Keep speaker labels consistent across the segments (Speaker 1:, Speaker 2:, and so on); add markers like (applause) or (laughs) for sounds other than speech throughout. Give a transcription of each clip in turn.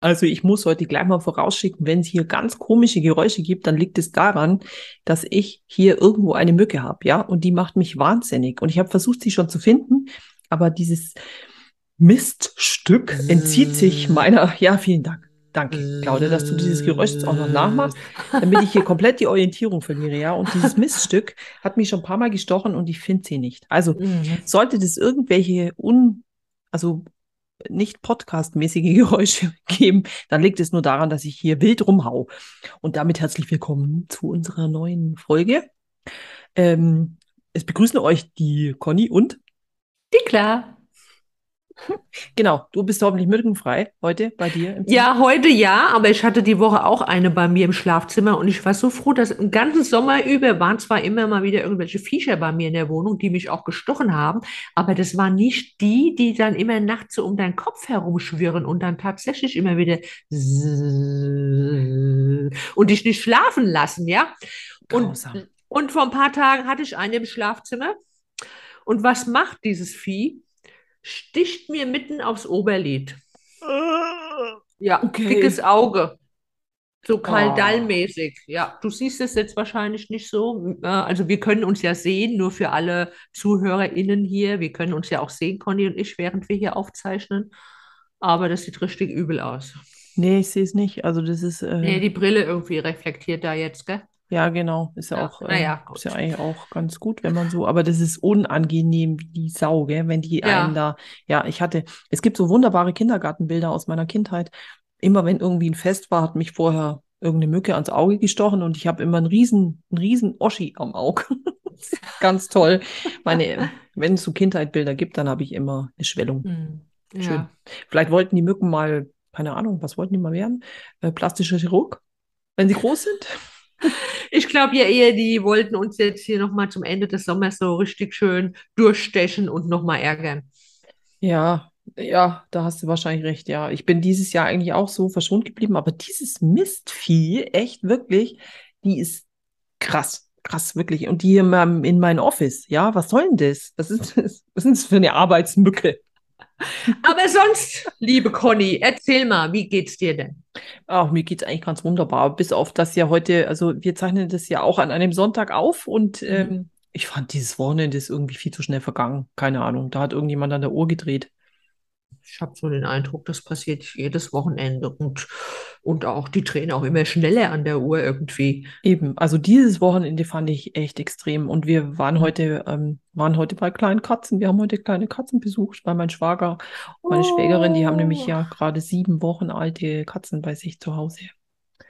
Speaker 1: Also ich muss heute gleich mal vorausschicken, wenn es hier ganz komische Geräusche gibt, dann liegt es daran, dass ich hier irgendwo eine Mücke habe, ja, und die macht mich wahnsinnig. Und ich habe versucht, sie schon zu finden, aber dieses Miststück entzieht sich meiner. (laughs) Ja, vielen Dank. Danke, Claudia, dass du dieses Geräusch jetzt auch noch nachmachst, damit ich hier komplett die Orientierung verliere, ja. Und dieses Miststück hat mich schon ein paar Mal gestochen und ich finde sie nicht. Also sollte das irgendwelche un, also nicht podcastmäßige (laughs) Geräusche geben, dann liegt es nur daran, dass ich hier wild rumhau. Und damit herzlich willkommen zu unserer neuen Folge. Ähm, es begrüßen euch die Conny und
Speaker 2: Die klar.
Speaker 1: Genau, du bist hoffentlich mückenfrei heute bei dir. Im.
Speaker 2: Ja, heute ja, aber ich hatte die Woche auch eine bei mir im Schlafzimmer und ich war so froh, dass im ganzen Sommer über waren zwar immer mal wieder irgendwelche Viecher bei mir in der Wohnung, die mich auch gestochen haben, aber das waren nicht die, die dann immer nachts so um deinen Kopf herumschwirren und dann tatsächlich immer wieder und dich nicht schlafen lassen, ja? Und, und vor ein paar Tagen hatte ich eine im Schlafzimmer und was macht dieses Vieh? Sticht mir mitten aufs Oberlid. Ja,
Speaker 1: Okay.
Speaker 2: dickes Auge. So
Speaker 1: Oh.
Speaker 2: kaldallmäßig. Ja, du siehst es jetzt wahrscheinlich nicht so. Äh, Also wir können uns ja sehen, nur für alle ZuhörerInnen hier. Wir können uns ja auch sehen, Conny und ich, während wir hier aufzeichnen. Aber das sieht richtig übel aus.
Speaker 1: Nee, ich sehe es nicht. Also das ist, äh,
Speaker 2: Nee, die Brille irgendwie reflektiert da jetzt, gell?
Speaker 1: Ja genau, ist ja,
Speaker 2: Ja,
Speaker 1: auch, äh,
Speaker 2: naja,
Speaker 1: ist ja eigentlich auch ganz gut, wenn man so, aber das ist unangenehm wie die Sau, gell, wenn die
Speaker 2: Ja.
Speaker 1: einen da, ja, ich hatte, es gibt so wunderbare Kindergartenbilder aus meiner Kindheit. Immer wenn irgendwie ein Fest war, hat mich vorher irgendeine Mücke ans Auge gestochen und ich habe immer einen riesen, einen riesen Oschi am Auge. (laughs) Ganz toll. Meine, wenn es so Kindheitbilder gibt, dann habe ich immer eine Schwellung.
Speaker 2: Hm,
Speaker 1: Schön.
Speaker 2: ja.
Speaker 1: Vielleicht wollten die Mücken mal, keine Ahnung, was wollten die mal werden? Äh, plastischer Chirurg, wenn sie groß sind?
Speaker 2: Ich glaube ja eher, die wollten uns jetzt hier nochmal zum Ende des Sommers so richtig schön durchstechen und nochmal ärgern.
Speaker 1: Ja, ja, da hast du wahrscheinlich recht. Ja, ich bin dieses Jahr eigentlich auch so verschont geblieben, aber dieses Mistvieh, echt wirklich, die ist krass, krass, wirklich. Und die hier in meinem- in mein Office, ja, was soll denn das? Was ist das? Was ist das für eine Arbeitsmücke?
Speaker 2: Aber sonst, liebe Conny, erzähl mal, wie geht's dir denn?
Speaker 1: Ach, mir geht's eigentlich ganz wunderbar, bis auf das ja heute, also wir zeichnen das ja auch an einem Sonntag auf und ähm, ich fand dieses Wochenende ist irgendwie viel zu schnell vergangen. Keine Ahnung, da hat irgendjemand an der Uhr gedreht.
Speaker 2: Ich habe so den Eindruck, das passiert jedes Wochenende und, und auch die drehen auch immer schneller an der Uhr irgendwie.
Speaker 1: Eben, also dieses Wochenende fand ich echt extrem. Und wir waren
Speaker 2: Mhm.
Speaker 1: heute, ähm, waren heute bei kleinen Katzen. Wir haben heute kleine Katzen besucht, bei meinem Schwager, meine Schwägerin, die haben nämlich
Speaker 2: Oh.
Speaker 1: ja gerade sieben Wochen alte Katzen bei sich zu Hause.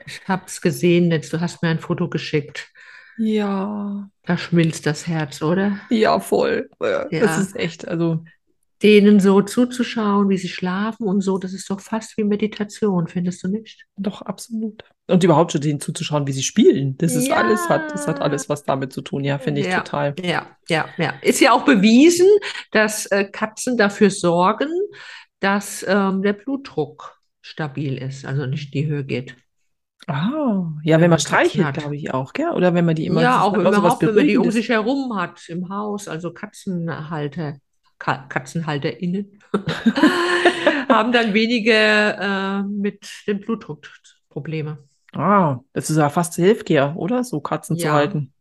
Speaker 2: Ich habe es gesehen, jetzt, du hast mir ein Foto geschickt.
Speaker 1: Ja,
Speaker 2: Da schmilzt das Herz, oder?
Speaker 1: ja, voll. Äh, Das
Speaker 2: Ja.
Speaker 1: ist echt, also
Speaker 2: Denen so zuzuschauen, wie sie schlafen und so, das ist doch fast wie Meditation, findest du nicht?
Speaker 1: doch absolut. Und überhaupt schon denen zuzuschauen, wie sie spielen. Das ist alles, hat, das hat
Speaker 2: Ja.
Speaker 1: alles was damit zu tun. Ja, finde ich
Speaker 2: Ja.
Speaker 1: total.
Speaker 2: Ja, ja, ja. Ist ja auch bewiesen, dass äh, Katzen dafür sorgen, dass ähm, der Blutdruck stabil ist, also nicht in die Höhe geht.
Speaker 1: Ah, ja,
Speaker 2: Wenn
Speaker 1: wenn
Speaker 2: man
Speaker 1: man streichelt,
Speaker 2: hat.
Speaker 1: glaube ich auch, gell? Oder wenn man die immer,
Speaker 2: Ja, auch überhaupt, wenn man die um sich herum hat im Haus, also Katzenhalter, Ka KatzenhalterInnen, (laughs) haben dann weniger äh, mit dem Blutdruck Probleme.
Speaker 1: Ah, das ist ja fast Selfcare, oder? So Katzen zu
Speaker 2: Ja.
Speaker 1: halten.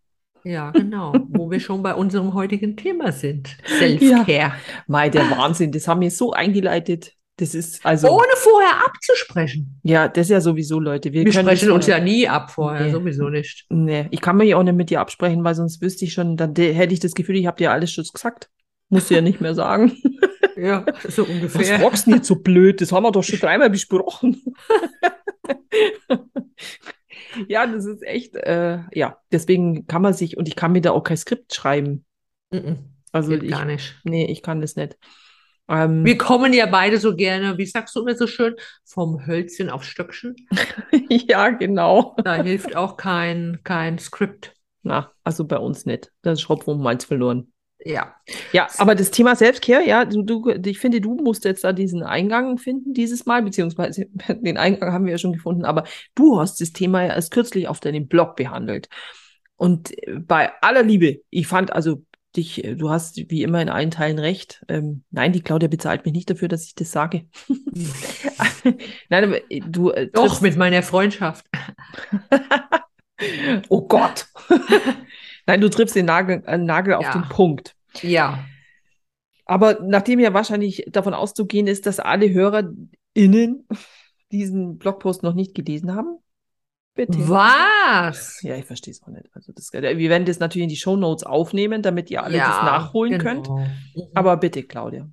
Speaker 2: Ja, genau, wo wir schon bei unserem heutigen Thema sind. Self-Care.
Speaker 1: Mei, der Wahnsinn, das haben wir so eingeleitet. Das ist also,
Speaker 2: Ohne vorher abzusprechen.
Speaker 1: ja, das ist ja sowieso, Leute. Wir
Speaker 2: Wir sprechen uns ja nie ab vorher,
Speaker 1: Nee.
Speaker 2: sowieso nicht.
Speaker 1: Nee, ich kann mich auch nicht mit dir absprechen, weil sonst wüsste ich schon, dann hätte ich das Gefühl, ich habe dir alles schon gesagt. Musst du ja nicht mehr sagen. (laughs)
Speaker 2: Ja, so
Speaker 1: Was
Speaker 2: ungefähr.
Speaker 1: fragst du denn jetzt so blöd? Das haben wir doch schon dreimal besprochen. (laughs) Ja, das ist echt, äh, ja, deswegen kann man sich, und ich kann mir da auch kein Skript schreiben.
Speaker 2: Mhm.
Speaker 1: Also
Speaker 2: Geht
Speaker 1: ich,
Speaker 2: gar nicht.
Speaker 1: nee, ich kann das nicht. Ähm,
Speaker 2: Wir kommen ja beide so gerne, wie sagst du immer so schön, vom Hölzchen auf Stöckchen. (laughs)
Speaker 1: ja, genau.
Speaker 2: Da hilft auch kein, kein Skript.
Speaker 1: Na, also bei uns nicht. Das ist und Malz verloren.
Speaker 2: Ja.
Speaker 1: Ja, aber das Thema Selbstcare, ja, du, du, ich finde, du musst jetzt da diesen Eingang finden dieses Mal, beziehungsweise (laughs) den Eingang haben wir ja schon gefunden, aber du hast das Thema ja erst kürzlich auf deinem Blog behandelt. Und bei aller Liebe, ich fand also dich, du hast wie immer in allen Teilen recht. Ähm, nein, die Claudia bezahlt mich nicht dafür, dass ich das sage. (laughs)
Speaker 2: nein, aber du. Äh, Doch, mit meiner Freundschaft. (laughs)
Speaker 1: oh Gott. Nein, du triffst den Nagel, äh, Nagel auf den Punkt.
Speaker 2: Ja.
Speaker 1: Aber nachdem ja wahrscheinlich davon auszugehen ist, dass alle HörerInnen diesen Blogpost noch nicht gelesen haben,
Speaker 2: bitte. Was?
Speaker 1: Ja, ich verstehe es auch nicht. Also das, wir werden das natürlich in die Show Notes aufnehmen, damit ihr alle ja, das nachholen genau. könnt. Mhm. Aber bitte, Claudia.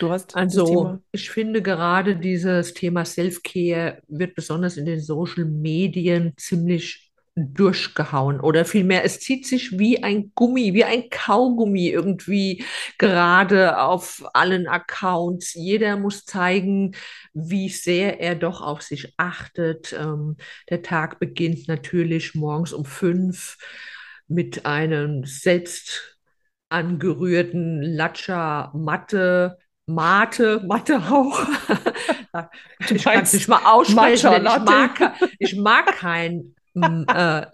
Speaker 1: Du hast
Speaker 2: also, ich finde gerade dieses Thema Self-Care wird besonders in den Social Medien ziemlich durchgehauen oder vielmehr, es zieht sich wie ein Gummi, wie ein Kaugummi irgendwie gerade auf allen Accounts. Jeder muss zeigen, wie sehr er doch auf sich achtet. Ähm, der Tag beginnt natürlich morgens um fünf mit einem selbst angerührten Latscha Matte. Mate, Mate auch. (laughs) ich kann es nicht mal aussprechen. Ich mag, ich mag kein äh.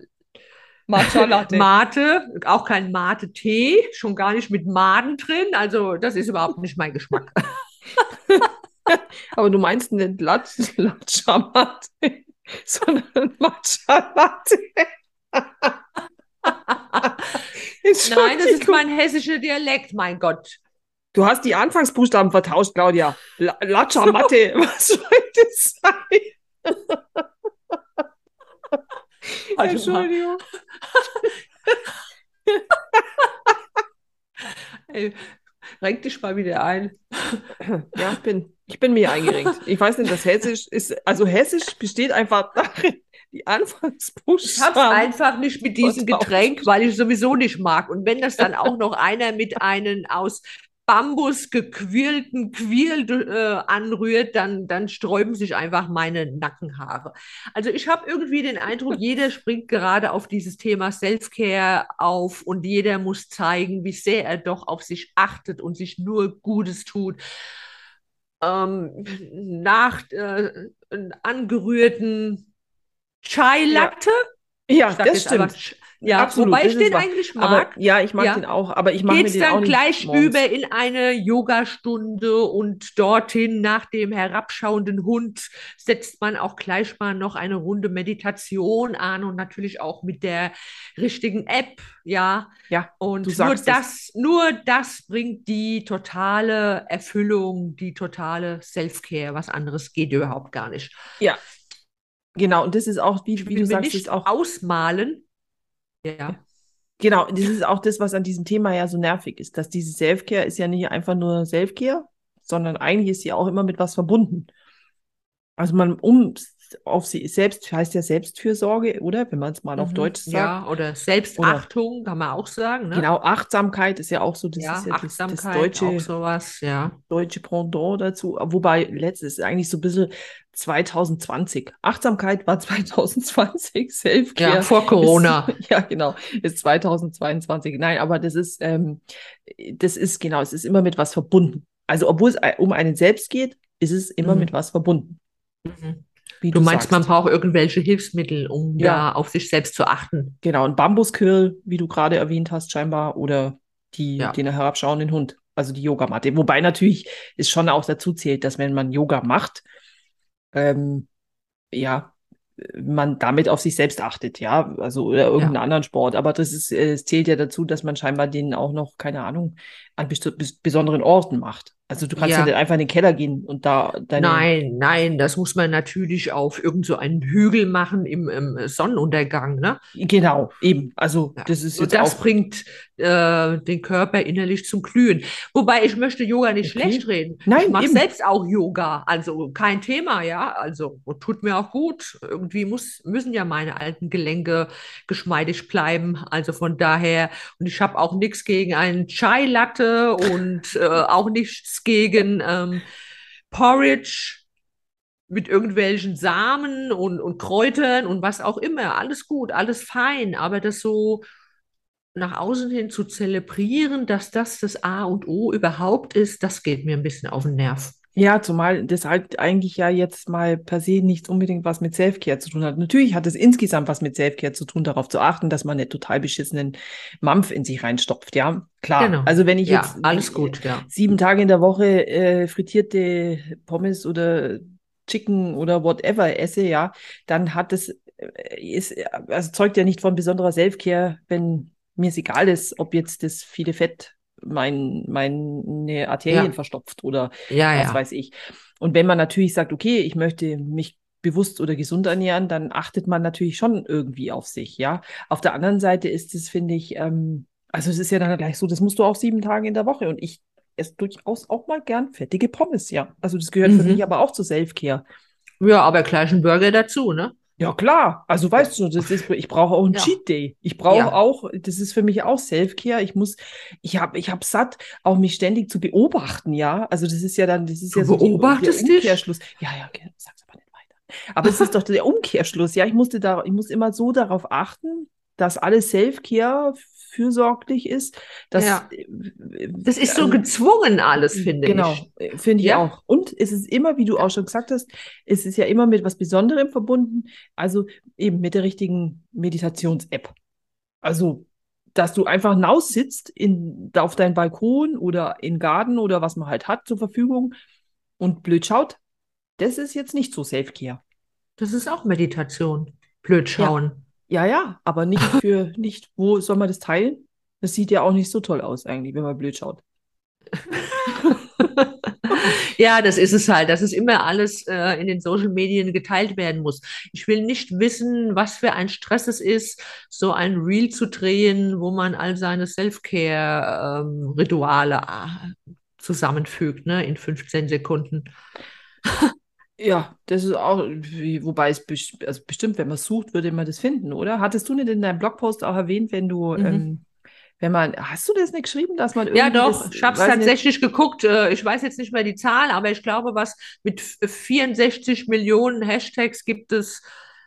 Speaker 2: Mate, auch kein Mate-Tee, schon gar nicht mit Maden drin. Also das ist überhaupt nicht mein Geschmack. (laughs)
Speaker 1: Aber du meinst nicht Latscha Mate, (laughs) sondern Matcha Latte. (laughs)
Speaker 2: Nein, das ist mein hessischer Dialekt, mein Gott.
Speaker 1: Du hast die Anfangsbuchstaben vertauscht, Claudia. Latscha Matte, was soll das sein? Entschuldigung. (laughs)
Speaker 2: Ey, renk dich mal wieder ein.
Speaker 1: Ja, ich bin, ich bin mir eingerenkt. Ich weiß nicht, das Hessisch ist, also Hessisch besteht einfach darin, die Anfangsbuchstaben.
Speaker 2: Ich habe es einfach nicht mit diesem Getränk, weil ich sowieso nicht mag. Und wenn das dann auch noch einer mit einem aus Bambus gequirlten Quirl äh, anrührt, dann, dann sträuben sich einfach meine Nackenhaare. Also ich habe irgendwie den Eindruck, jeder (laughs) springt gerade auf dieses Thema Selfcare auf und jeder muss zeigen, wie sehr er doch auf sich achtet und sich nur Gutes tut. Ähm, nach äh, angerührten Chai Latte.
Speaker 1: Ja, ja das stimmt.
Speaker 2: Ja, Absolut, wobei ich den eigentlich mag.
Speaker 1: Aber, ja, ich mag ja. den auch, aber ich mache mir den
Speaker 2: dann
Speaker 1: auch nicht
Speaker 2: gleich morgens. über in eine Yogastunde und dorthin nach dem herabschauenden Hund setzt man auch gleich mal noch eine Runde Meditation an und natürlich auch mit der richtigen App, ja.
Speaker 1: Ja.
Speaker 2: Und nur das, das, nur das bringt die totale Erfüllung, die totale Self-Care. Was anderes geht überhaupt gar nicht.
Speaker 1: Ja, Genau, und das ist auch, wie, wie du sagst,
Speaker 2: ist
Speaker 1: auch
Speaker 2: ausmalen, ja.
Speaker 1: Genau, das ist auch das, was an diesem Thema ja so nervig ist, dass diese Selfcare ist ja nicht einfach nur Selfcare, sondern eigentlich ist sie auch immer mit was verbunden. Also man, um auf sie selbst, heißt ja Selbstfürsorge, oder? Wenn man es mal mhm. auf Deutsch sagt. Ja,
Speaker 2: oder Selbstachtung, oder, kann man auch sagen. Ne?
Speaker 1: Genau, Achtsamkeit ist ja auch so,
Speaker 2: das ja,
Speaker 1: ist ja
Speaker 2: Achtsamkeit,
Speaker 1: das, das deutsche,
Speaker 2: auch sowas, ja.
Speaker 1: deutsche Pendant dazu. Wobei, letztes ist eigentlich so ein bisschen 2020. Achtsamkeit war (laughs) 2020, Selfcare.
Speaker 2: Ja, vor Corona.
Speaker 1: Ist, (laughs) ja, genau, ist 2022. Nein, aber das ist, ähm, das ist genau, es ist immer mit was verbunden. Also, obwohl es um einen selbst geht, ist es immer mhm. mit was verbunden.
Speaker 2: Mhm. Wie du, du meinst, sagst. man braucht irgendwelche Hilfsmittel, um ja. da auf sich selbst zu achten.
Speaker 1: Genau, ein Bambuskill, wie du gerade erwähnt hast, scheinbar, oder die, ja. den herabschauenden Hund, also die Yogamatte. Wobei natürlich es schon auch dazu zählt, dass wenn man Yoga macht, ähm, ja, man damit auf sich selbst achtet, ja, also oder irgendeinen ja. anderen Sport. Aber das ist, es zählt ja dazu, dass man scheinbar den auch noch, keine Ahnung, an bes besonderen Orten macht. Also du kannst ja. nicht einfach in den Keller gehen und da
Speaker 2: deine. Nein, nein, das muss man natürlich auf irgend so einen Hügel machen im, im Sonnenuntergang, ne?
Speaker 1: Genau, eben. Also ja. das ist
Speaker 2: jetzt das auch bringt äh, den Körper innerlich zum Glühen. Wobei ich möchte Yoga nicht okay. schlecht reden. Nein, ich mache selbst auch Yoga, also kein Thema, ja. Also tut mir auch gut. Irgendwie muss, müssen ja meine alten Gelenke geschmeidig bleiben. Also von daher und ich habe auch nichts gegen einen Chai Latte und äh, auch nichts gegen ähm, Porridge mit irgendwelchen Samen und, und Kräutern und was auch immer. Alles gut, alles fein, aber das so nach außen hin zu zelebrieren, dass das das A und O überhaupt ist, das geht mir ein bisschen auf den Nerv.
Speaker 1: Ja, zumal das halt eigentlich ja jetzt mal per se nichts unbedingt was mit Selfcare zu tun hat. Natürlich hat es insgesamt was mit Selfcare zu tun, darauf zu achten, dass man einen total beschissenen Mampf in sich reinstopft. Ja, klar.
Speaker 2: Genau.
Speaker 1: Also wenn ich
Speaker 2: Ja,
Speaker 1: jetzt
Speaker 2: alles
Speaker 1: äh,
Speaker 2: gut, ja.
Speaker 1: sieben Tage in der Woche äh, frittierte Pommes oder Chicken oder whatever esse, ja, dann hat es, äh, ist, also zeugt ja nicht von besonderer Selfcare, wenn mir es egal ist, ob jetzt das viele Fett mein, meine Arterien
Speaker 2: Ja.
Speaker 1: verstopft oder
Speaker 2: Ja,
Speaker 1: was
Speaker 2: ja.
Speaker 1: weiß ich. Und wenn man natürlich sagt, okay, ich möchte mich bewusst oder gesund ernähren, dann achtet man natürlich schon irgendwie auf sich, ja. Auf der anderen Seite ist es, finde ich, ähm, also es ist ja dann gleich so, das musst du auch sieben Tage in der Woche und ich esse durchaus auch mal gern fettige Pommes, ja. Also das gehört für
Speaker 2: Mhm.
Speaker 1: mich aber auch zu Selfcare.
Speaker 2: Ja, aber gleich ein Burger dazu, ne?
Speaker 1: Ja, klar. Also weißt du, das ist, ich brauche auch einen
Speaker 2: Ja.
Speaker 1: Cheat Day. Ich brauche
Speaker 2: Ja.
Speaker 1: auch, das ist für mich auch Self-Care. Ich muss, ich habe, ich habe satt, auch mich ständig zu beobachten, ja. Also das ist ja dann, das ist
Speaker 2: Du
Speaker 1: ja so
Speaker 2: beobachtest
Speaker 1: der
Speaker 2: dich?
Speaker 1: Umkehrschluss. Ja, ja, okay, sag's aber nicht weiter. Aber es ist doch (laughs) der Umkehrschluss, ja. Ich musste da, ich muss immer so darauf achten, dass alles Self-Care fürsorglich ist. Dass,
Speaker 2: Ja.
Speaker 1: äh,
Speaker 2: Das ist so
Speaker 1: also-
Speaker 2: gezwungen alles, finde
Speaker 1: genau,
Speaker 2: ich.
Speaker 1: äh, finde ich
Speaker 2: Ja.
Speaker 1: auch. Und es ist immer, wie du auch schon gesagt hast, es ist ja immer mit was Besonderem verbunden, also eben mit der richtigen Meditations-App. Also, dass du einfach hinaus sitzt in, auf deinen Balkon oder in Garten oder was man halt hat zur Verfügung und blöd schaut, das ist jetzt nicht so Self-Care.
Speaker 2: Das ist auch Meditation. Blöd schauen.
Speaker 1: Ja, ja, aber nicht (laughs) für, nicht, wo soll man das teilen? Das sieht ja auch nicht so toll aus eigentlich, wenn man blöd schaut. (laughs)
Speaker 2: Ja, das ist es halt, dass es immer alles äh, in den Social Medien geteilt werden muss. Ich will nicht wissen, was für ein Stress es ist, so ein Reel zu drehen, wo man all seine Self-Care-Rituale zusammenfügt, ne, in 15 Sekunden. (laughs)
Speaker 1: Ja, das ist auch, wobei es bes- also bestimmt, wenn man sucht, würde man das finden, oder? Hattest du nicht in deinem Blogpost auch erwähnt, wenn du,
Speaker 2: Mhm.
Speaker 1: ähm, wenn man, hast du das nicht geschrieben, dass man
Speaker 2: Ja,
Speaker 1: irgendwie
Speaker 2: doch,
Speaker 1: das,
Speaker 2: ich habe es
Speaker 1: weiß nicht,
Speaker 2: tatsächlich geguckt. Äh, Ich weiß jetzt nicht mehr die Zahl, aber ich glaube, was mit f- 64 Millionen Hashtags gibt es,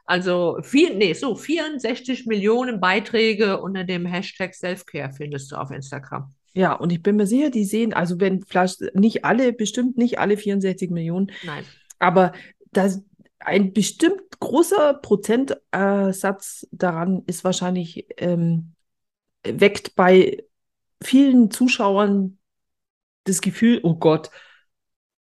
Speaker 2: also vier, nee, so 64 Millionen Beiträge unter dem Hashtag Selfcare findest du auf Instagram.
Speaker 1: ja, und ich bin mir sicher, die sehen, also wenn vielleicht nicht alle, bestimmt nicht alle 64 Millionen,
Speaker 2: Nein.
Speaker 1: Aber das, ein bestimmt großer Prozentsatz daran ist wahrscheinlich, ähm, weckt bei vielen Zuschauern das Gefühl, oh Gott,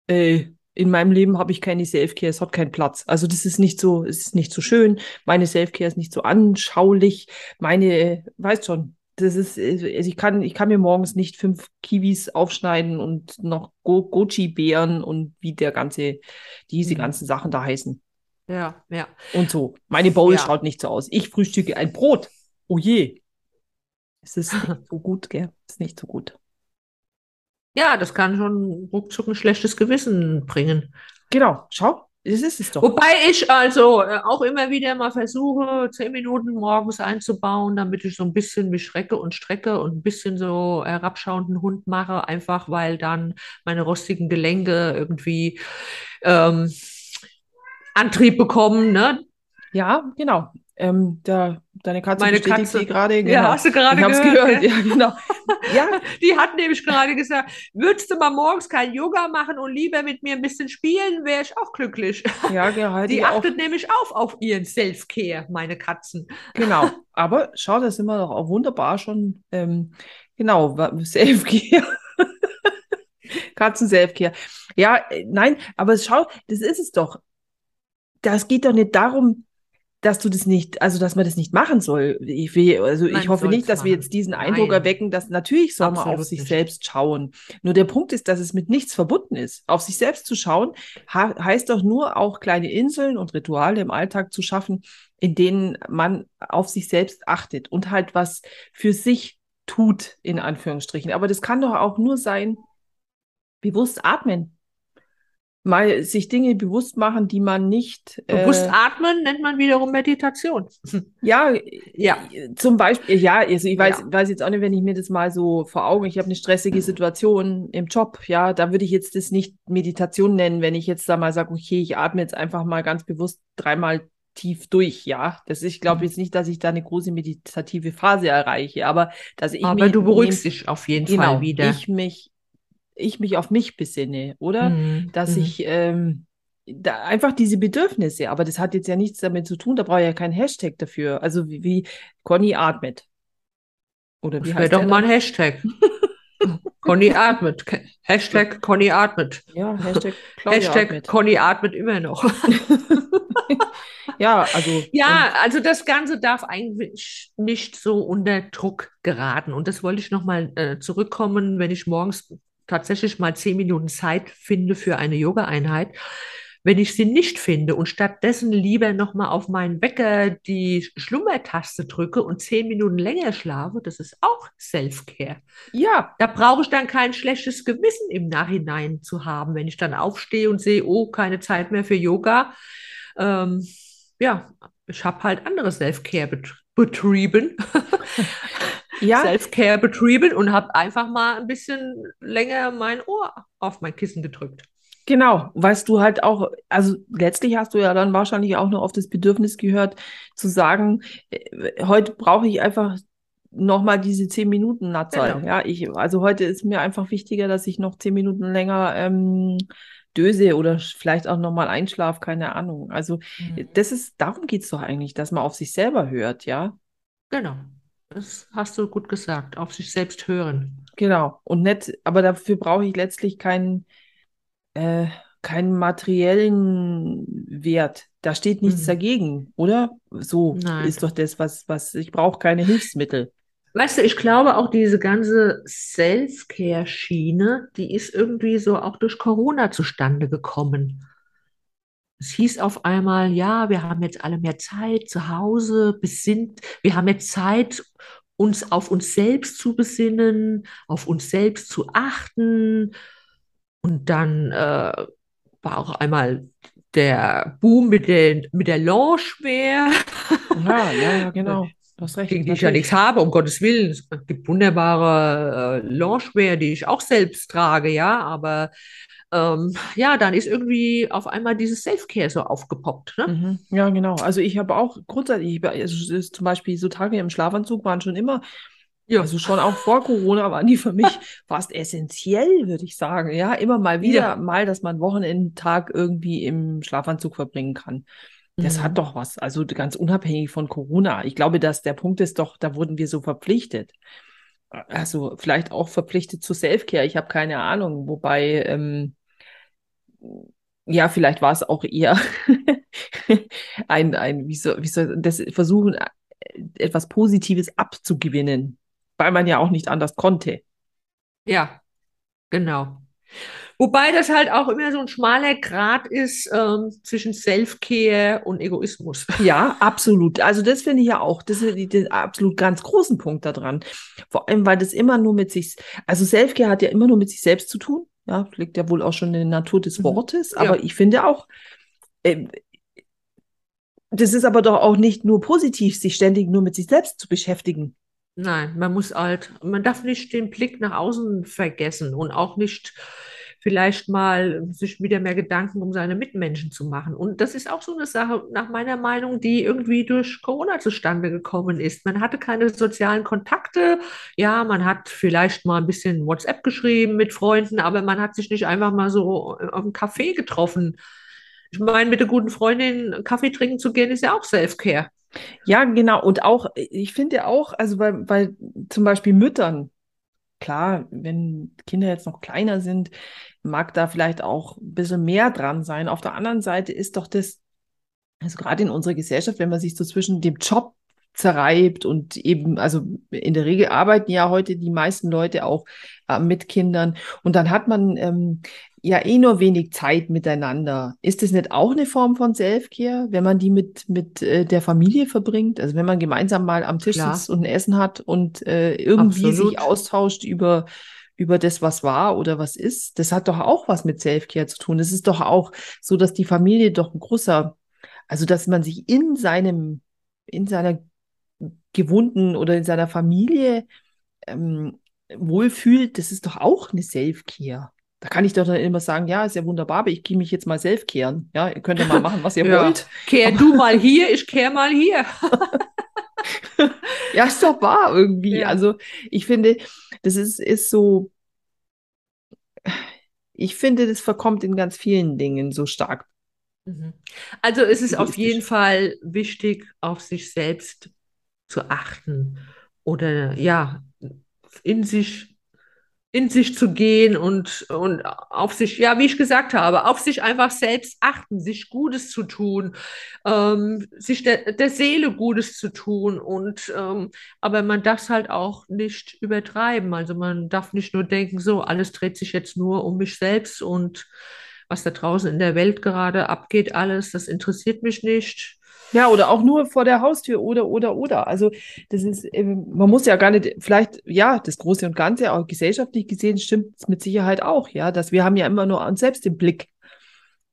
Speaker 1: äh, in meinem Leben habe ich keine Selfcare, es hat keinen Platz. Also das ist nicht so, es ist nicht so schön. Meine Selfcare ist nicht so anschaulich. Meine, weißt schon, das ist, also ich kann, ich kann mir morgens nicht fünf Kiwis aufschneiden und noch Go Goji-Beeren und wie der ganze, diese
Speaker 2: Mhm.
Speaker 1: ganzen Sachen da heißen
Speaker 2: Ja, ja.
Speaker 1: und so. Meine Bowl
Speaker 2: Ja.
Speaker 1: schaut nicht so aus. Ich frühstücke ein Brot. Oh je. Es ist nicht (laughs) so gut, gell? Es ist nicht so gut.
Speaker 2: Ja, das kann schon ruckzuck ein schlechtes Gewissen bringen.
Speaker 1: Genau, schau, das ist es doch.
Speaker 2: Wobei ich also äh, auch immer wieder mal versuche, zehn Minuten morgens einzubauen, damit ich so ein bisschen mich recke und strecke und ein bisschen so herabschauenden Hund mache, einfach weil dann meine rostigen Gelenke irgendwie ähm, Antrieb bekommen, ne?
Speaker 1: Ja, genau. Ähm, da, deine Katze
Speaker 2: Meine Katze.
Speaker 1: gerade,
Speaker 2: Ja,
Speaker 1: genau.
Speaker 2: hast du gerade gehört,
Speaker 1: gehört, ja, genau. (laughs) Ja,
Speaker 2: Die hat nämlich gerade gesagt, würdest du mal morgens kein Yoga machen und lieber mit mir ein bisschen spielen, wäre ich auch glücklich.
Speaker 1: ja, genau. (laughs)
Speaker 2: Die
Speaker 1: auch,
Speaker 2: achtet nämlich auf, auf ihren Self-Care, meine Katzen.
Speaker 1: genau. Aber schau, da sind wir doch auch wunderbar schon, ähm, genau, Selfcare. (laughs) Katzen-Selfcare. Ja, äh, nein, aber schau, das ist es doch. Das geht doch nicht darum, dass du das nicht, also dass man das nicht machen soll. Ich will, also ich
Speaker 2: Man
Speaker 1: hoffe
Speaker 2: soll's
Speaker 1: nicht, dass wir
Speaker 2: machen.
Speaker 1: jetzt diesen Eindruck
Speaker 2: Nein.
Speaker 1: erwecken, dass natürlich soll man auf
Speaker 2: Absolut
Speaker 1: sich
Speaker 2: nicht.
Speaker 1: selbst schauen. Nur der Punkt ist, dass es mit nichts verbunden ist. Auf sich selbst zu schauen, ha heißt doch nur auch kleine Inseln und Rituale im Alltag zu schaffen, in denen man auf sich selbst achtet und halt was für sich tut, in Anführungsstrichen. Aber das kann doch auch nur sein, bewusst atmen. Mal sich Dinge bewusst machen, die man nicht
Speaker 2: Bewusst
Speaker 1: äh,
Speaker 2: atmen nennt man wiederum Meditation.
Speaker 1: ja, (laughs)
Speaker 2: Ja.
Speaker 1: zum Beispiel, ja, also ich weiß,
Speaker 2: Ja.
Speaker 1: weiß jetzt auch nicht, wenn ich mir das mal so vor Augen, ich habe eine stressige Situation im Job, ja, da würde ich jetzt das nicht Meditation nennen, wenn ich jetzt da mal sage, okay, ich atme jetzt einfach mal ganz bewusst dreimal meditativ durch, ja. Das ist, ich glaube jetzt nicht, dass ich da eine große meditative Phase erreiche, aber dass ich
Speaker 2: Aber
Speaker 1: mich,
Speaker 2: du beruhigst dich auf jeden
Speaker 1: genau,
Speaker 2: Fall wieder.
Speaker 1: ich mich, ich mich auf mich besinne, oder?
Speaker 2: Mhm,
Speaker 1: Dass
Speaker 2: mhm.
Speaker 1: ich ähm, da einfach diese Bedürfnisse, aber das hat jetzt ja nichts damit zu tun, da brauche ich ja keinen Hashtag dafür. Also wie, wie Conny atmet. Oder wie
Speaker 2: Das
Speaker 1: heißt
Speaker 2: doch mal ein Hashtag. (laughs) Conny atmet. Hashtag Conny atmet.
Speaker 1: Ja, Hashtag Claudia
Speaker 2: Hashtag
Speaker 1: atmet.
Speaker 2: Conny atmet immer noch. (laughs)
Speaker 1: Ja, also
Speaker 2: Ja, also das Ganze darf eigentlich nicht so unter Druck geraten. Und das wollte ich nochmal äh, zurückkommen, wenn ich morgens tatsächlich mal zehn Minuten Zeit finde für eine Yoga-Einheit. Wenn ich sie nicht finde und stattdessen lieber nochmal auf meinen Wecker die Schlummertaste drücke und zehn Minuten länger schlafe, das ist auch Self-Care.
Speaker 1: ja,
Speaker 2: Da brauche ich dann kein schlechtes Gewissen im Nachhinein zu haben, wenn ich dann aufstehe und sehe, oh, keine Zeit mehr für Yoga. Ähm, ja, ich habe halt andere Self-Care bet betrieben, (laughs)
Speaker 1: ja,
Speaker 2: Self-Care betrieben und habe einfach mal ein bisschen länger mein Ohr auf mein Kissen gedrückt.
Speaker 1: Genau, weißt du halt auch, also letztlich hast du ja dann wahrscheinlich auch noch auf das Bedürfnis gehört, zu sagen, äh, heute brauche ich einfach nochmal diese zehn Minuten Natzal.
Speaker 2: Genau.
Speaker 1: Ja, ich, also heute ist mir einfach wichtiger, dass ich noch zehn Minuten länger ähm, döse oder vielleicht auch nochmal einschlafe, keine Ahnung. Also das ist, darum geht's doch eigentlich, dass man auf sich selber hört, ja.
Speaker 2: Genau, das hast du gut gesagt, auf sich selbst hören.
Speaker 1: Genau. Und nicht, aber dafür brauche ich letztlich keinen, äh, keinen materiellen Wert. Da steht nichts
Speaker 2: Mhm.
Speaker 1: dagegen, oder? So
Speaker 2: Nein.
Speaker 1: ist doch das, was, was, ich brauche keine Hilfsmittel.
Speaker 2: Weißt du, ich glaube auch diese ganze Self-Care-Schiene, die ist irgendwie so auch durch Corona zustande gekommen. Es hieß auf einmal, ja, wir haben jetzt alle mehr Zeit zu Hause, besinnt, wir haben jetzt Zeit, uns auf uns selbst zu besinnen, auf uns selbst zu achten. Und dann äh, war auch einmal der Boom mit den, mit der Loungewear.
Speaker 1: Ja, ja, ja, (laughs) genau. Du hast recht.
Speaker 2: gegen die ich ja
Speaker 1: natürlich.
Speaker 2: nichts habe, um Gottes Willen. Es gibt wunderbare äh, Loungewear, die ich auch selbst trage, ja, aber ähm, ja, dann ist irgendwie auf einmal dieses Self-Care so aufgepoppt, ne?
Speaker 1: Mhm. Ja, genau. Also ich habe auch grundsätzlich, ich, also zum Beispiel so Tage im Schlafanzug waren schon immer,
Speaker 2: Ja.
Speaker 1: also schon auch vor Corona waren die für mich (laughs) fast essentiell, würde ich sagen. Ja, immer mal wieder
Speaker 2: Ja.
Speaker 1: mal, dass man Wochenendtag irgendwie im Schlafanzug verbringen kann. Das
Speaker 2: Mhm.
Speaker 1: hat doch was, also ganz unabhängig von Corona. Ich glaube, dass der Punkt ist doch, da wurden wir so verpflichtet. Also vielleicht auch verpflichtet zu Selfcare, ich habe keine Ahnung. Wobei, ähm, ja, vielleicht war es auch eher (laughs) ein, ein, wie soll, wie soll das versuchen, äh, etwas Positives abzugewinnen, weil man ja auch nicht anders konnte.
Speaker 2: Ja, genau. Wobei das halt auch immer so ein schmaler Grat ist ähm, zwischen Self-Care und Egoismus. (laughs)
Speaker 1: Ja, absolut. Also das finde ich ja auch, das ist den absolut ganz großen Punkt daran. Vor allem, weil das immer nur mit sich, also Selfcare hat ja immer nur mit sich selbst zu tun. Ja, liegt ja wohl auch schon in der Natur des
Speaker 2: Mhm.
Speaker 1: Wortes.
Speaker 2: Ja.
Speaker 1: Aber ich finde auch, ähm, das ist aber doch auch nicht nur positiv, sich ständig nur mit sich selbst zu beschäftigen.
Speaker 2: Nein, man muss halt, man darf nicht den Blick nach außen vergessen und auch nicht vielleicht mal sich wieder mehr Gedanken um seine Mitmenschen zu machen. Und das ist auch so eine Sache, nach meiner Meinung, die irgendwie durch Corona zustande gekommen ist. Man hatte keine sozialen Kontakte. Ja, man hat vielleicht mal ein bisschen WhatsApp geschrieben mit Freunden, aber man hat sich nicht einfach mal so auf einem Café getroffen. Ich meine, mit der guten Freundin Kaffee trinken zu gehen, ist ja auch Self-Care.
Speaker 1: Ja, genau. Und auch, ich finde auch, also bei, bei zum Beispiel Müttern, klar, wenn Kinder jetzt noch kleiner sind, mag da vielleicht auch ein bisschen mehr dran sein. Auf der anderen Seite ist doch das, also gerade in unserer Gesellschaft, wenn man sich so zwischen dem Job zerreibt und eben, also in der Regel arbeiten ja heute die meisten Leute auch äh, mit Kindern und dann hat man ähm, ja eh nur wenig Zeit miteinander. Ist das nicht auch eine Form von Selfcare, wenn man die mit, mit äh, der Familie verbringt? Also wenn man gemeinsam mal am Tisch
Speaker 2: Klar.
Speaker 1: sitzt und ein Essen hat und äh, irgendwie
Speaker 2: Absolut.
Speaker 1: sich austauscht über, über das, was war oder was ist, das hat doch auch was mit Selfcare zu tun. Es ist doch auch so, dass die Familie doch ein großer, also dass man sich in seinem, in seiner gewohnten oder in seiner Familie ähm, wohlfühlt, das ist doch auch eine Self-Care. Da kann ich doch dann immer sagen, ja, ist ja wunderbar, aber ich gehe mich jetzt mal selbst kehren. Ja, ihr könnt ja mal machen, was ihr (laughs)
Speaker 2: Ja.
Speaker 1: wollt.
Speaker 2: Kehr du mal hier, ich kehr mal hier. (laughs)
Speaker 1: Ja, ist doch wahr irgendwie.
Speaker 2: Ja.
Speaker 1: Also ich finde, das ist, ist so, ich finde, das verkommt in ganz vielen Dingen so stark.
Speaker 2: Mhm. Also es ist auf jeden Fall wichtig, auf sich selbst zu achten oder ja, in sich, in sich zu gehen und, und auf sich, ja, wie ich gesagt habe, auf sich einfach selbst achten, sich Gutes zu tun, ähm, sich der, der Seele Gutes zu tun und ähm, aber man darf es halt auch nicht übertreiben. Also man darf nicht nur denken, so, alles dreht sich jetzt nur um mich selbst und was da draußen in der Welt gerade abgeht, alles, das interessiert mich nicht.
Speaker 1: Ja, oder auch nur vor der Haustür oder, oder, oder. Also das ist, ähm, man muss ja gar nicht, vielleicht, ja, das Große und Ganze, auch gesellschaftlich gesehen, stimmt es mit Sicherheit auch, ja, dass wir haben ja immer nur uns selbst im Blick,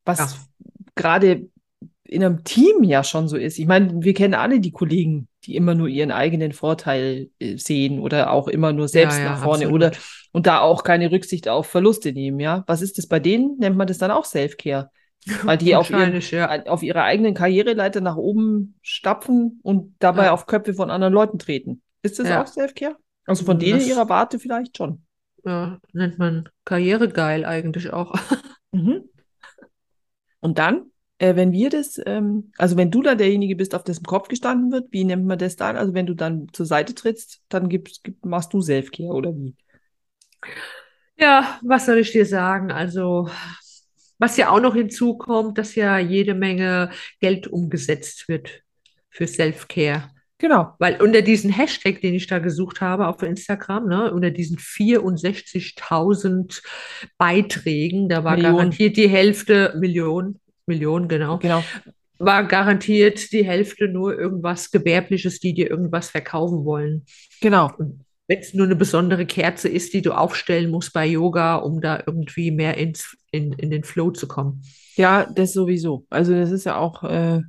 Speaker 1: was
Speaker 2: Ja.
Speaker 1: gerade in einem Team ja schon so ist. Ich meine, wir kennen alle die Kollegen, die immer nur ihren eigenen Vorteil äh, sehen oder auch immer nur selbst
Speaker 2: Ja, ja,
Speaker 1: nach vorne
Speaker 2: absolut.
Speaker 1: oder und da auch keine Rücksicht auf Verluste nehmen, ja. Was ist das bei denen? Nennt man das dann auch Self-Care? (laughs) Weil die auf, ihren,
Speaker 2: ja.
Speaker 1: auf ihrer eigenen Karriereleiter nach oben stapfen und dabei
Speaker 2: Ja.
Speaker 1: auf Köpfe von anderen Leuten treten. Ist das
Speaker 2: Ja.
Speaker 1: auch Self-Care? Also von denen
Speaker 2: Das-
Speaker 1: ihrer Warte vielleicht schon.
Speaker 2: Ja, nennt man karrieregeil eigentlich auch. (laughs)
Speaker 1: Mhm. Und dann, äh, wenn wir das, ähm, also wenn du da derjenige bist, auf dessen Kopf gestanden wird, wie nennt man das dann? Also wenn du dann zur Seite trittst, dann gibst, gib, machst du Self-Care oder wie?
Speaker 2: Ja, was soll ich dir sagen? Also, was ja auch noch hinzukommt, dass ja jede Menge Geld umgesetzt wird für Self-Care.
Speaker 1: Genau.
Speaker 2: Weil unter diesen Hashtag, den ich da gesucht habe auf Instagram, ne, unter diesen 64.000 Beiträgen, da war
Speaker 1: Millionen.
Speaker 2: garantiert die Hälfte, Million, Million, genau,
Speaker 1: Genau.
Speaker 2: war garantiert die Hälfte nur irgendwas Gewerbliches, die dir irgendwas verkaufen wollen.
Speaker 1: Genau.
Speaker 2: Wenn es nur eine besondere Kerze ist, die du aufstellen musst bei Yoga, um da irgendwie mehr ins, in, in den Flow zu kommen.
Speaker 1: Ja, das sowieso. Also das ist ja auch, äh,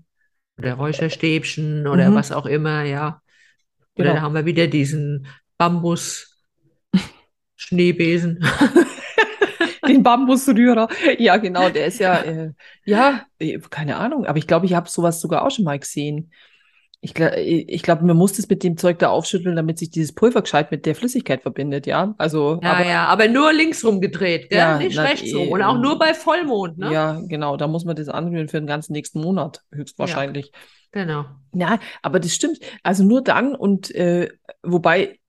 Speaker 2: Oder Räucherstäbchen oder
Speaker 1: Mhm.
Speaker 2: was auch immer, ja. Oder
Speaker 1: Genau.
Speaker 2: da haben wir wieder diesen Bambus-Schneebesen. (laughs) (laughs)
Speaker 1: Den Bambusrührer. Ja, genau, der ist ja, äh, ja, äh, keine Ahnung, aber ich glaube, ich habe sowas sogar auch schon mal gesehen. Ich, gla- ich glaube, man muss das mit dem Zeug da aufschütteln, damit sich dieses Pulver gescheit mit der Flüssigkeit verbindet, ja. Also,
Speaker 2: Ja,
Speaker 1: aber
Speaker 2: ja, aber nur links rum gedreht, gell?
Speaker 1: Ja,
Speaker 2: Nicht
Speaker 1: na,
Speaker 2: rechts rum. Und auch nur bei Vollmond, ne?
Speaker 1: ja, genau, da muss man das anrühren für den ganzen nächsten Monat, höchstwahrscheinlich.
Speaker 2: Genau.
Speaker 1: Ja, aber das stimmt. Also nur dann und äh, wobei,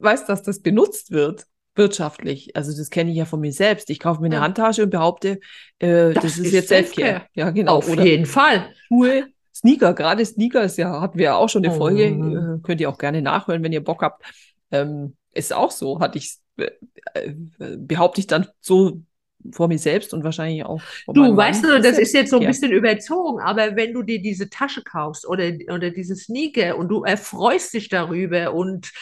Speaker 1: weißt, dass das benutzt wird wirtschaftlich. Also das kenne ich ja von mir selbst. Ich kaufe mir eine
Speaker 2: Ja.
Speaker 1: Handtasche und behaupte, äh, das,
Speaker 2: Das
Speaker 1: ist jetzt. Selfcare. Ja, genau.
Speaker 2: Auf
Speaker 1: Oder
Speaker 2: jeden Fall.
Speaker 1: Schuhe, Sneaker, gerade Sneaker ist ja, hatten wir ja auch schon eine. Folge, äh, könnt ihr auch gerne nachhören, wenn ihr Bock habt. Ähm, ist auch so, hatte ich, äh, äh, behaupte ich dann so vor mir selbst und wahrscheinlich auch
Speaker 2: Du, weißt
Speaker 1: Mann.
Speaker 2: du, das ist jetzt so ein
Speaker 1: Selfcare.
Speaker 2: bisschen überzogen, aber wenn du dir diese Tasche kaufst oder, oder diese Sneaker und du erfreust dich darüber und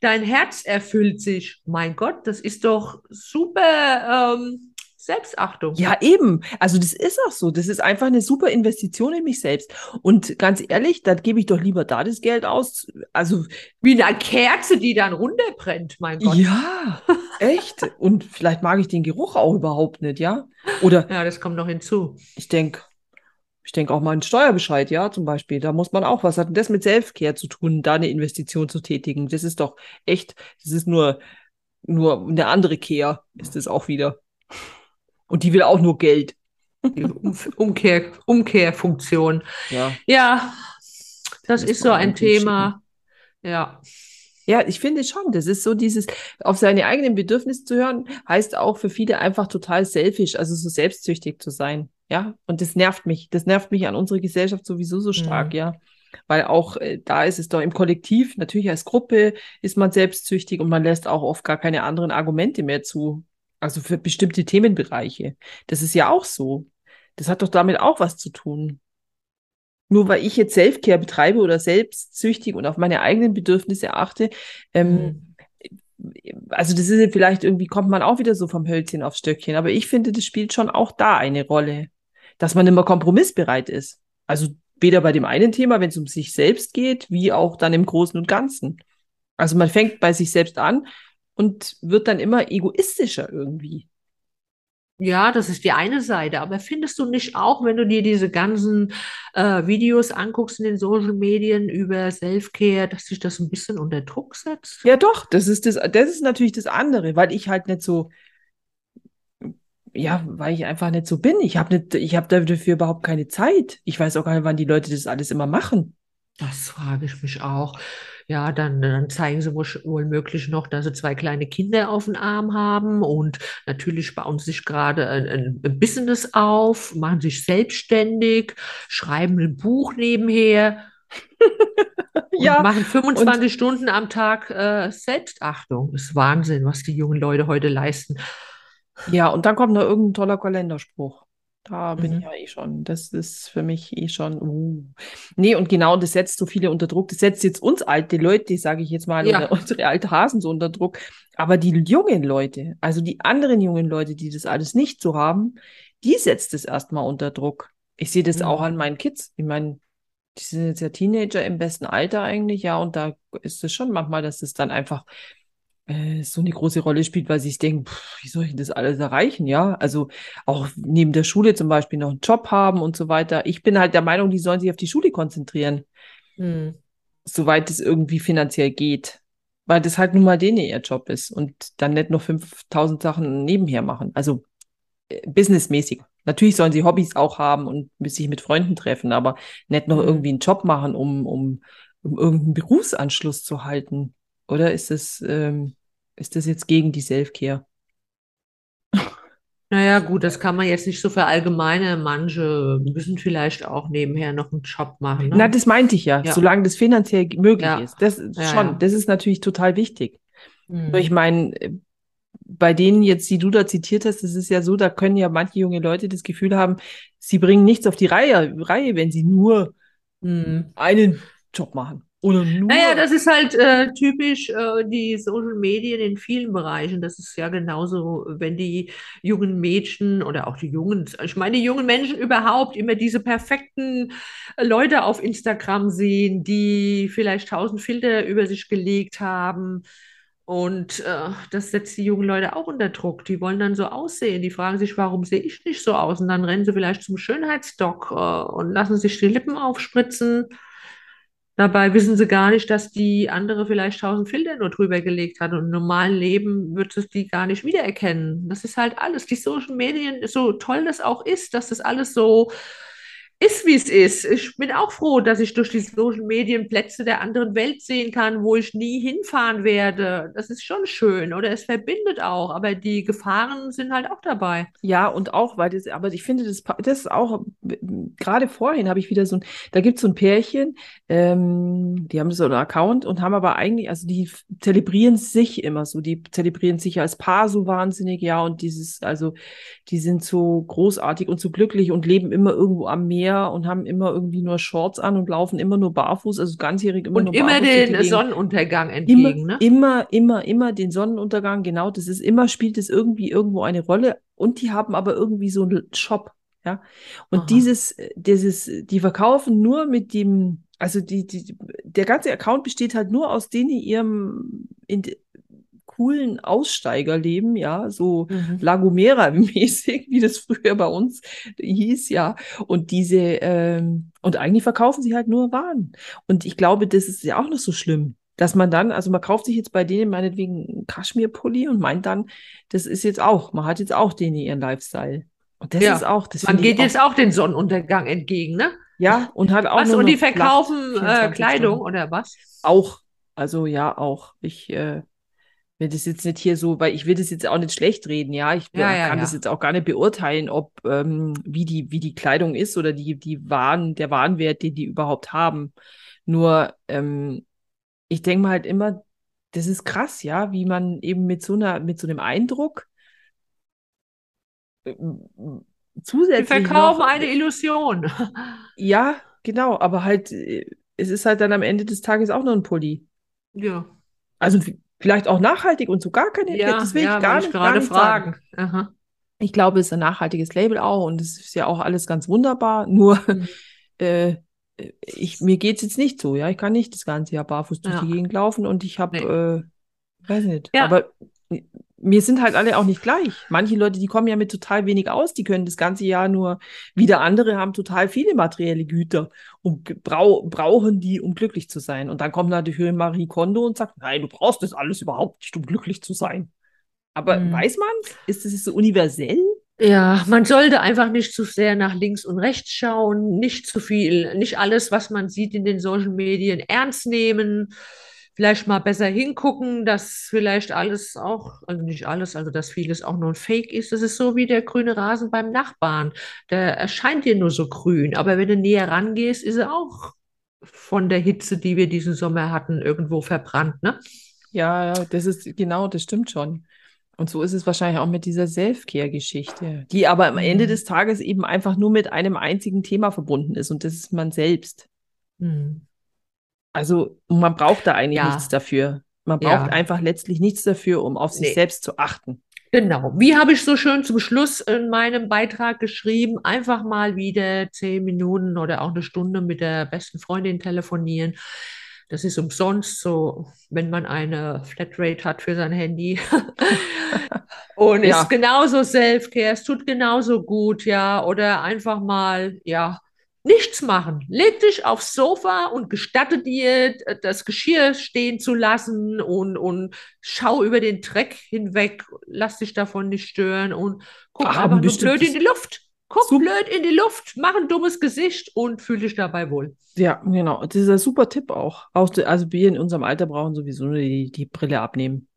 Speaker 2: dein Herz erfüllt sich, mein Gott, das ist doch super ähm, Selbstachtung.
Speaker 1: Ja, eben. Also das ist auch so. Das ist einfach eine super Investition in mich selbst. Und ganz ehrlich, dann gebe ich doch lieber da das Geld aus. Also
Speaker 2: Wie eine Kerze, die dann runterbrennt, mein Gott.
Speaker 1: ja, (laughs) echt. Und vielleicht mag ich den Geruch auch überhaupt nicht, ja. Oder
Speaker 2: Ja, das kommt noch hinzu.
Speaker 1: ich denke, ich denke auch mal einen Steuerbescheid, ja, zum Beispiel. Da muss man auch, was hat denn das mit Selfcare zu tun, da eine Investition zu tätigen? Das ist doch echt, das ist nur, nur eine andere Care, ist es auch wieder. Und die will auch nur Geld.
Speaker 2: Um Umkehr, Umkehrfunktion.
Speaker 1: Ja.
Speaker 2: Ja, das
Speaker 1: Muss
Speaker 2: ist so ein Thema. Ja.
Speaker 1: Ja, ich finde schon, das ist so dieses, auf seine eigenen Bedürfnisse zu hören, heißt auch für viele einfach total selfish, also so selbstsüchtig zu sein. Ja, und das nervt mich. Das nervt mich an unserer Gesellschaft sowieso so stark,
Speaker 2: Mhm.
Speaker 1: ja. Weil auch äh, da ist es doch im Kollektiv, natürlich als Gruppe ist man selbstsüchtig und man lässt auch oft gar keine anderen Argumente mehr zu. Also für bestimmte Themenbereiche. Das ist ja auch so. Das hat doch damit auch was zu tun. Nur weil ich jetzt Selfcare betreibe oder selbstsüchtig und auf meine eigenen Bedürfnisse achte, ähm, also das ist ja vielleicht irgendwie, kommt man auch wieder so vom Hölzchen aufs Stöckchen, aber ich finde, das spielt schon auch da eine Rolle, dass man immer kompromissbereit ist. Also weder bei dem einen Thema, wenn es um sich selbst geht, wie auch dann im Großen und Ganzen. Also man fängt bei sich selbst an und wird dann immer egoistischer irgendwie.
Speaker 2: Ja, das ist die eine Seite. Aber findest du nicht auch, wenn du dir diese ganzen äh, Videos anguckst in den Social Medien über Self-Care, dass sich das ein bisschen unter Druck setzt?
Speaker 1: Ja, doch, das ist das, das ist natürlich das andere, weil ich halt nicht so, ja, weil ich einfach nicht so bin. Ich habe nicht, ich habe dafür überhaupt keine Zeit. Ich weiß auch gar nicht, wann die Leute das alles immer machen.
Speaker 2: Das frage ich mich auch. Ja, dann, dann zeigen sie wohl, wohl möglich noch, dass sie zwei kleine Kinder auf dem Arm haben und natürlich bauen sie sich gerade ein, ein Business auf, machen sich selbstständig, schreiben ein Buch nebenher (laughs) und
Speaker 1: Ja,
Speaker 2: machen
Speaker 1: und
Speaker 2: 25 Stunden am Tag äh, Selbstachtung. Das ist Wahnsinn, was die jungen Leute heute leisten.
Speaker 1: ja, und dann kommt noch irgendein toller Kalenderspruch. Da bin ich ja
Speaker 2: Mhm.
Speaker 1: eh schon. Das ist für mich eh schon. Uh. Nee, und genau, das setzt so viele unter Druck. Das setzt jetzt uns alte Leute, sage ich jetzt mal,
Speaker 2: Ja. (laughs)
Speaker 1: unsere alte Hasen so unter Druck. Aber die jungen Leute, also die anderen jungen Leute, die das alles nicht so haben, die setzt es erstmal unter Druck. Ich sehe das auch
Speaker 2: Mhm.
Speaker 1: an meinen Kids. Ich meine, die sind jetzt ja Teenager im besten Alter eigentlich, ja, und da ist es schon manchmal, dass es dann einfach äh, so eine große Rolle spielt, weil sie sich denken, pff, wie soll ich denn das alles erreichen, ja? Also auch neben der Schule zum Beispiel noch einen Job haben und so weiter. Ich bin halt der Meinung, die sollen sich auf die Schule konzentrieren,
Speaker 2: Mhm.
Speaker 1: soweit es irgendwie finanziell geht. Weil das halt nun mal denen ihr Job ist und dann nicht noch 5000 Sachen nebenher machen. Also äh, businessmäßig. Natürlich sollen sie Hobbys auch haben und sich mit Freunden treffen, aber nicht noch
Speaker 2: Mhm.
Speaker 1: irgendwie einen Job machen, um, um, um irgendeinen Berufsanschluss zu halten. Oder ist das, ähm, ist das jetzt gegen die Self-Care? (laughs)
Speaker 2: Naja, gut, das kann man jetzt nicht so verallgemeinern. Manche müssen vielleicht auch nebenher noch einen Job machen,
Speaker 1: Na,
Speaker 2: ne?
Speaker 1: das meinte ich ja,
Speaker 2: Ja,
Speaker 1: solange das finanziell möglich
Speaker 2: ja,
Speaker 1: ist. Das ist
Speaker 2: ja,
Speaker 1: schon, das ist natürlich total wichtig. Nur ich
Speaker 2: Mhm.
Speaker 1: meine, äh, bei denen jetzt, die du da zitiert hast, das ist ja so, da können ja manche junge Leute das Gefühl haben, sie bringen nichts auf die Reihe, Reihe, wenn sie nur
Speaker 2: Mhm.
Speaker 1: einen Job machen. Oder
Speaker 2: Naja,
Speaker 1: nur,
Speaker 2: das ist halt äh, typisch äh, die Social Medien in vielen Bereichen. Das ist ja genauso, wenn die jungen Mädchen oder auch die jungen, ich meine, die jungen Menschen überhaupt immer diese perfekten äh, Leute auf Instagram sehen, die vielleicht tausend Filter über sich gelegt haben. Und äh, das setzt die jungen Leute auch unter Druck. Die wollen dann so aussehen. Die fragen sich, warum sehe ich nicht so aus? Und dann rennen sie vielleicht zum Schönheitsdoc äh, und lassen sich die Lippen aufspritzen. Dabei wissen sie gar nicht, dass die andere vielleicht tausend Filter nur drüber gelegt hat und im normalen Leben wird es die gar nicht wiedererkennen. Das ist halt alles. Die Social Medien, so toll das auch ist, dass das alles so ist, wie es ist. Ich bin auch froh, dass ich durch die Social Medien Plätze der anderen Welt sehen kann, wo ich nie hinfahren werde. Das ist schon schön oder es verbindet auch, aber die Gefahren sind halt auch dabei.
Speaker 1: ja, und auch, weil das, aber ich finde, das, das ist auch, gerade vorhin habe ich wieder so ein, da gibt es so ein Pärchen, ähm, die haben so einen Account und haben aber eigentlich, also die zelebrieren sich immer so, die zelebrieren sich als Paar so wahnsinnig, ja, und dieses, also die sind so großartig und so glücklich und leben immer irgendwo am Meer und haben immer irgendwie nur Shorts an und laufen immer nur barfuß, also ganzjährig immer
Speaker 2: Und
Speaker 1: nur
Speaker 2: immer
Speaker 1: barfuß durch die
Speaker 2: den. Sonnenuntergang
Speaker 1: Immer,
Speaker 2: entgegen, ne?
Speaker 1: immer, immer, immer den Sonnenuntergang, genau, das ist immer, spielt es irgendwie irgendwo eine Rolle und die haben aber irgendwie so einen Shop, ja. Und
Speaker 2: Aha.
Speaker 1: dieses, dieses, die verkaufen nur mit dem, also die, die, der ganze Account besteht halt nur aus denen ihrem in, coolen Aussteigerleben, ja, so
Speaker 2: Mhm.
Speaker 1: La Gomera-mäßig, (laughs) wie das früher bei uns hieß, ja. Und diese, ähm, und eigentlich verkaufen sie halt nur Waren. Und ich glaube, das ist ja auch noch so schlimm, dass man dann, also man kauft sich jetzt bei denen meinetwegen einen Kaschmir-Pulli und meint dann, das ist jetzt auch, man hat jetzt auch denen ihren Lifestyle. Und das ist
Speaker 2: Ja,
Speaker 1: auch, das
Speaker 2: man geht jetzt auch den Sonnenuntergang entgegen, ne?
Speaker 1: ja, und hat auch
Speaker 2: Was? Und die verkaufen äh,
Speaker 1: 24
Speaker 2: Kleidung
Speaker 1: Stunden.
Speaker 2: oder was?
Speaker 1: Auch, also ja, auch. Ich äh, will das jetzt nicht hier so, weil ich will das jetzt auch nicht schlecht reden, ja. Ich
Speaker 2: Ja,
Speaker 1: äh,
Speaker 2: ja,
Speaker 1: kann das
Speaker 2: ja.
Speaker 1: jetzt auch gar nicht beurteilen, ob ähm, wie die, wie die Kleidung ist oder die, die Waren, der Warenwert, den die überhaupt haben. Nur, ähm, ich denke mal halt immer, das ist krass, ja, wie man eben mit so einer, mit so einem Eindruck äh, zusätzlich
Speaker 2: verkaufen
Speaker 1: noch,
Speaker 2: eine Illusion. (laughs)
Speaker 1: ja, genau, aber halt, äh, es ist halt dann am Ende des Tages auch nur ein Pulli.
Speaker 2: Ja,
Speaker 1: Also vielleicht auch nachhaltig und so gar keine,
Speaker 2: ja,
Speaker 1: das will ich
Speaker 2: ja,
Speaker 1: gar
Speaker 2: ich
Speaker 1: nicht, gar
Speaker 2: gerade
Speaker 1: nicht sagen.
Speaker 2: fragen. Aha.
Speaker 1: Ich glaube, es ist ein nachhaltiges Label auch und es ist ja auch alles ganz wunderbar. Nur
Speaker 2: Mhm. (laughs)
Speaker 1: äh, ich, mir geht's jetzt nicht so, ja. Ich kann nicht das ganze Jahr barfuß durch die
Speaker 2: Ja,
Speaker 1: Gegend laufen und ich
Speaker 2: nee.
Speaker 1: habe, äh, weiß nicht,
Speaker 2: Ja,
Speaker 1: aber wir sind halt alle auch nicht gleich. Manche Leute, die kommen ja mit total wenig aus, die können das ganze Jahr nur, wieder andere haben total viele materielle Güter und brau brauchen die, um glücklich zu sein. Und dann kommt natürlich Marie Kondo und sagt, nein, du brauchst das alles überhaupt nicht, um glücklich zu sein. Aber hm. weiß man, ist das so universell?
Speaker 2: Ja, man sollte einfach nicht zu sehr nach links und rechts schauen, nicht zu viel, nicht alles, was man sieht in den Social Medien, ernst nehmen vielleicht mal besser hingucken, dass vielleicht alles auch, also nicht alles, also dass vieles auch nur ein Fake ist. Das ist so wie der grüne Rasen beim Nachbarn. Der erscheint dir nur so grün, aber wenn du näher rangehst, ist er auch von der Hitze, die wir diesen Sommer hatten, irgendwo verbrannt, ne?
Speaker 1: Ja, das ist genau, das stimmt schon. Und so ist es wahrscheinlich auch mit dieser Self-Care-Geschichte, die aber am Ende mhm. des Tages eben einfach nur mit einem einzigen Thema verbunden ist und das ist man selbst. Mhm. Also man braucht da eigentlich ja. nichts dafür. Man braucht ja. einfach letztlich nichts dafür, um auf sich nee. selbst zu achten.
Speaker 2: Genau. Wie habe ich so schön zum Schluss in meinem Beitrag geschrieben? Einfach mal wieder zehn Minuten oder auch eine Stunde mit der besten Freundin telefonieren. Das ist umsonst so, wenn man eine Flatrate hat für sein Handy. (laughs) Und ja. ist genauso Self-Care, es tut genauso gut, ja. Oder einfach mal, ja, nichts machen. Leg dich aufs Sofa und gestatte dir, das Geschirr stehen zu lassen und, und schau über den Dreck hinweg. Lass dich davon nicht stören und guck Ach, einfach nur blöd in die Luft. Guck super. blöd in die Luft, mach ein dummes Gesicht und fühl dich dabei wohl.
Speaker 1: Ja, genau. Das ist ein super Tipp auch. also wir in unserem Alter brauchen sowieso nur die, die Brille abnehmen.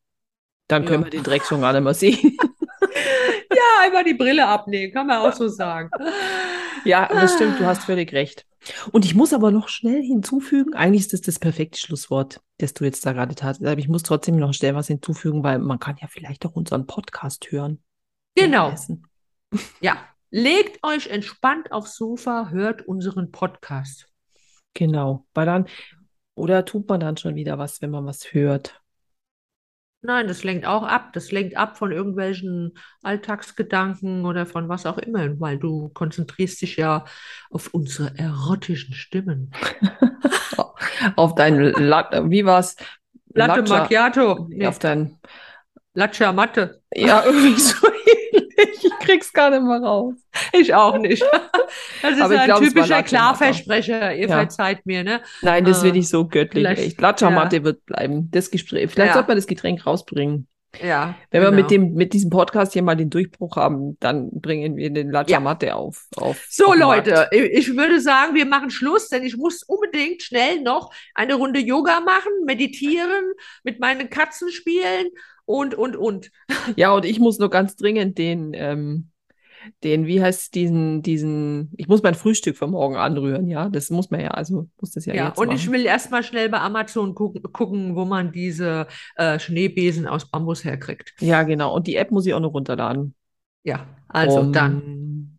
Speaker 1: Dann können ja. wir den Dreck schon gar nicht mehr sehen. (laughs) (laughs)
Speaker 2: einfach die Brille abnehmen, kann man auch so sagen.
Speaker 1: Ja, das stimmt, du hast völlig recht. Und ich muss aber noch schnell hinzufügen, eigentlich ist das das perfekte Schlusswort, das du jetzt da gerade tatst. Aber ich muss trotzdem noch schnell was hinzufügen, weil man kann ja vielleicht auch unseren Podcast hören.
Speaker 2: Genau. (laughs) Ja, legt euch entspannt aufs Sofa, hört unseren Podcast.
Speaker 1: Genau, weil dann, oder tut man dann schon wieder was, wenn man was hört?
Speaker 2: Nein, das lenkt auch ab. Das lenkt ab von irgendwelchen Alltagsgedanken oder von was auch immer, weil du konzentrierst dich ja auf unsere erotischen Stimmen. (laughs)
Speaker 1: auf dein Latte, wie war's?
Speaker 2: Latte Macchiato.
Speaker 1: Nee. Auf dein
Speaker 2: Latte Matte.
Speaker 1: Ja, irgendwie (laughs) so (laughs) ich krieg's gar nicht mehr raus.
Speaker 2: Ich auch nicht. (laughs) Das ist ein glaub, typischer Klarversprecher. Ihr ja. verzeiht mir, ne?
Speaker 1: Nein, das wird nicht so göttlich. Echt. Latte ja. wird bleiben. Das Gespräch. Vielleicht ja. sollte man das Getränk rausbringen.
Speaker 2: Ja.
Speaker 1: Wenn genau. wir mit dem, mit diesem Podcast hier mal den Durchbruch haben, dann bringen wir den Latte ja. Matte auf, auf.
Speaker 2: So, auf Leute, ich würde sagen, wir machen Schluss, denn ich muss unbedingt schnell noch eine Runde Yoga machen, meditieren, mit meinen Katzen spielen und, und, und.
Speaker 1: Ja, und ich muss nur ganz dringend den, ähm, den, wie heißt diesen, diesen, ich muss mein Frühstück für morgen anrühren, ja, das muss man ja, also muss das ja, ja
Speaker 2: und
Speaker 1: machen.
Speaker 2: ich will erstmal schnell bei Amazon gucken, gucken wo man diese äh, Schneebesen aus Bambus herkriegt.
Speaker 1: Ja, genau, und die App muss ich auch noch runterladen.
Speaker 2: Ja, also um... dann.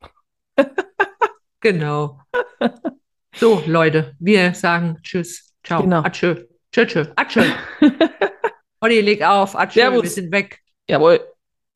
Speaker 2: (laughs) genau. So, Leute, wir sagen Tschüss, ciao, genau. Atschö, tschö, tschö, Atschö. (laughs) Olli, leg auf, Atschö, wir sind weg.
Speaker 1: Jawohl.